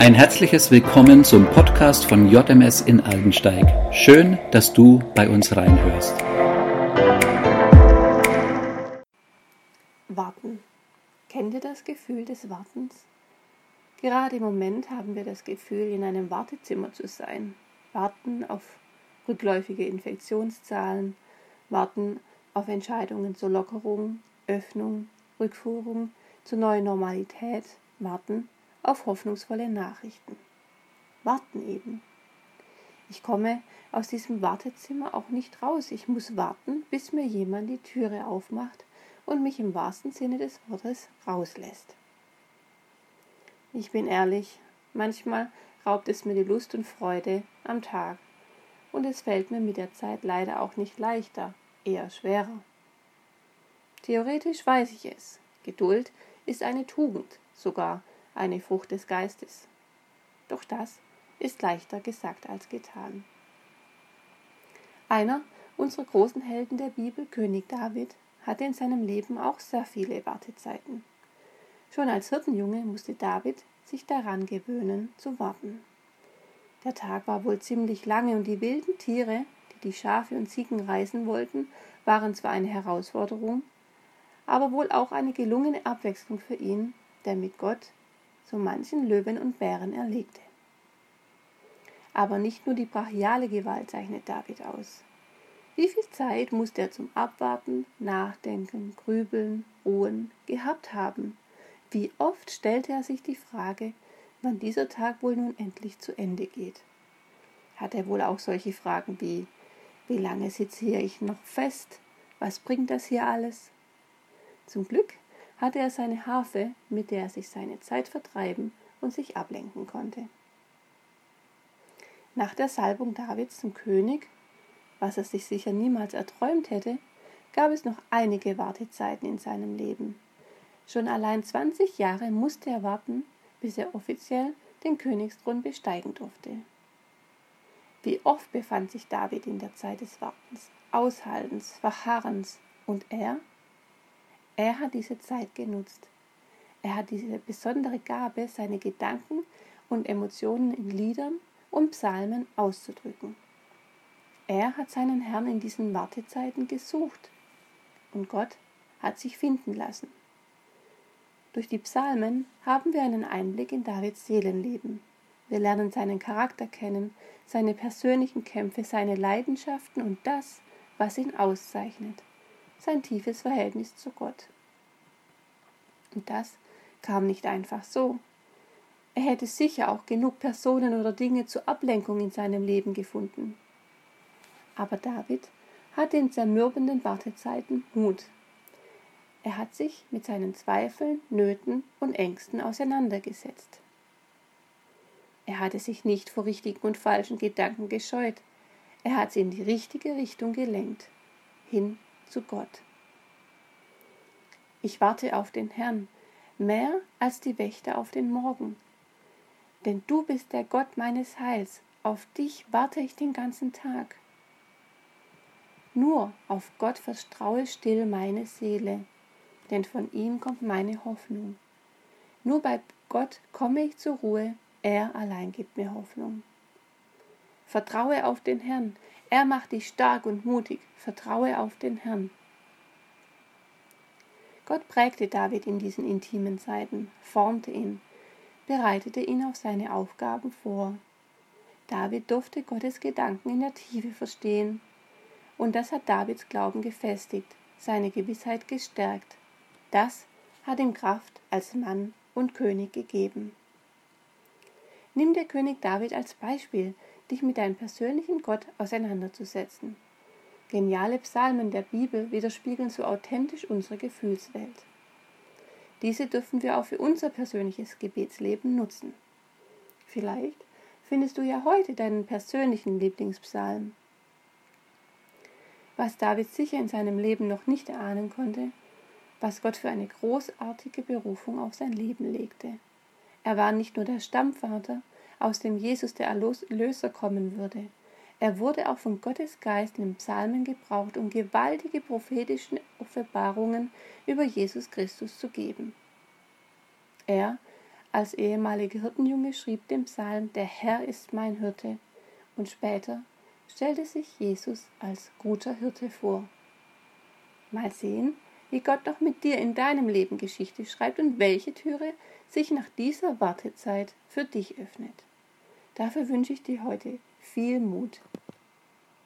Ein herzliches Willkommen zum Podcast von JMS in Aldensteig. Schön, dass du bei uns reinhörst. Warten. Kennt ihr das Gefühl des Wartens? Gerade im Moment haben wir das Gefühl, in einem Wartezimmer zu sein. Warten auf rückläufige Infektionszahlen, warten auf Entscheidungen zur Lockerung, Öffnung, Rückführung, zur neuen Normalität, warten auf hoffnungsvolle Nachrichten. Warten eben. Ich komme aus diesem Wartezimmer auch nicht raus. Ich muss warten, bis mir jemand die Türe aufmacht und mich im wahrsten Sinne des Wortes rauslässt. Ich bin ehrlich, manchmal raubt es mir die Lust und Freude am Tag. Und es fällt mir mit der Zeit leider auch nicht leichter, eher schwerer. Theoretisch weiß ich es. Geduld ist eine Tugend, sogar eine Frucht des Geistes. Doch das ist leichter gesagt als getan. Einer unserer großen Helden der Bibel, König David, hatte in seinem Leben auch sehr viele Wartezeiten. Schon als Hirtenjunge musste David sich daran gewöhnen zu warten. Der Tag war wohl ziemlich lange und die wilden Tiere, die die Schafe und Ziegen reißen wollten, waren zwar eine Herausforderung, aber wohl auch eine gelungene Abwechslung für ihn, der mit Gott so manchen Löwen und Bären erlegte. Aber nicht nur die brachiale Gewalt zeichnet David aus. Wie viel Zeit musste er zum Abwarten, Nachdenken, Grübeln, Ruhen gehabt haben? Wie oft stellte er sich die Frage, wann dieser Tag wohl nun endlich zu Ende geht? Hat er wohl auch solche Fragen wie, wie lange sitze ich noch fest? Was bringt das hier alles? Zum Glück hatte er seine Harfe, mit der er sich seine Zeit vertreiben und sich ablenken konnte. Nach der Salbung Davids zum König, was er sich sicher niemals erträumt hätte, gab es noch einige Wartezeiten in seinem Leben. Schon allein 20 Jahre musste er warten, bis er offiziell den Königsthron besteigen durfte. Wie oft befand sich David in der Zeit des Wartens, Aushaltens, Verharrens, und er er hat diese Zeit genutzt. Er hat diese besondere Gabe, seine Gedanken und Emotionen in Liedern und Psalmen auszudrücken. Er hat seinen Herrn in diesen Wartezeiten gesucht und Gott hat sich finden lassen. Durch die Psalmen haben wir einen Einblick in Davids Seelenleben. Wir lernen seinen Charakter kennen, seine persönlichen Kämpfe, seine Leidenschaften und das, was ihn auszeichnet sein tiefes Verhältnis zu Gott. Und das kam nicht einfach so. Er hätte sicher auch genug Personen oder Dinge zur Ablenkung in seinem Leben gefunden. Aber David hatte in zermürbenden Wartezeiten Mut. Er hat sich mit seinen Zweifeln, Nöten und Ängsten auseinandergesetzt. Er hatte sich nicht vor richtigen und falschen Gedanken gescheut. Er hat sie in die richtige Richtung gelenkt, hin zu Gott. Ich warte auf den Herrn, mehr als die Wächter auf den Morgen. Denn du bist der Gott meines Heils, auf dich warte ich den ganzen Tag. Nur auf Gott vertraue still meine Seele, denn von ihm kommt meine Hoffnung. Nur bei Gott komme ich zur Ruhe, er allein gibt mir Hoffnung. Vertraue auf den Herrn, er macht dich stark und mutig. Vertraue auf den Herrn. Gott prägte David in diesen intimen Zeiten, formte ihn, bereitete ihn auf seine Aufgaben vor. David durfte Gottes Gedanken in der Tiefe verstehen. Und das hat Davids Glauben gefestigt, seine Gewissheit gestärkt. Das hat ihm Kraft als Mann und König gegeben. Nimm der König David als Beispiel, dich mit deinem persönlichen Gott auseinanderzusetzen. Geniale Psalmen der Bibel widerspiegeln so authentisch unsere Gefühlswelt. Diese dürfen wir auch für unser persönliches Gebetsleben nutzen. Vielleicht findest du ja heute deinen persönlichen Lieblingspsalm. Was David sicher in seinem Leben noch nicht erahnen konnte, was Gott für eine großartige Berufung auf sein Leben legte. Er war nicht nur der Stammvater, aus dem Jesus der Erlöser kommen würde. Er wurde auch von Gottes Geist in den Psalmen gebraucht, um gewaltige prophetische Offenbarungen über Jesus Christus zu geben. Er als ehemaliger Hirtenjunge schrieb den Psalm Der Herr ist mein Hirte und später stellte sich Jesus als guter Hirte vor. Mal sehen, wie Gott noch mit dir in deinem Leben Geschichte schreibt und welche Türe sich nach dieser Wartezeit für dich öffnet. Dafür wünsche ich dir heute viel Mut.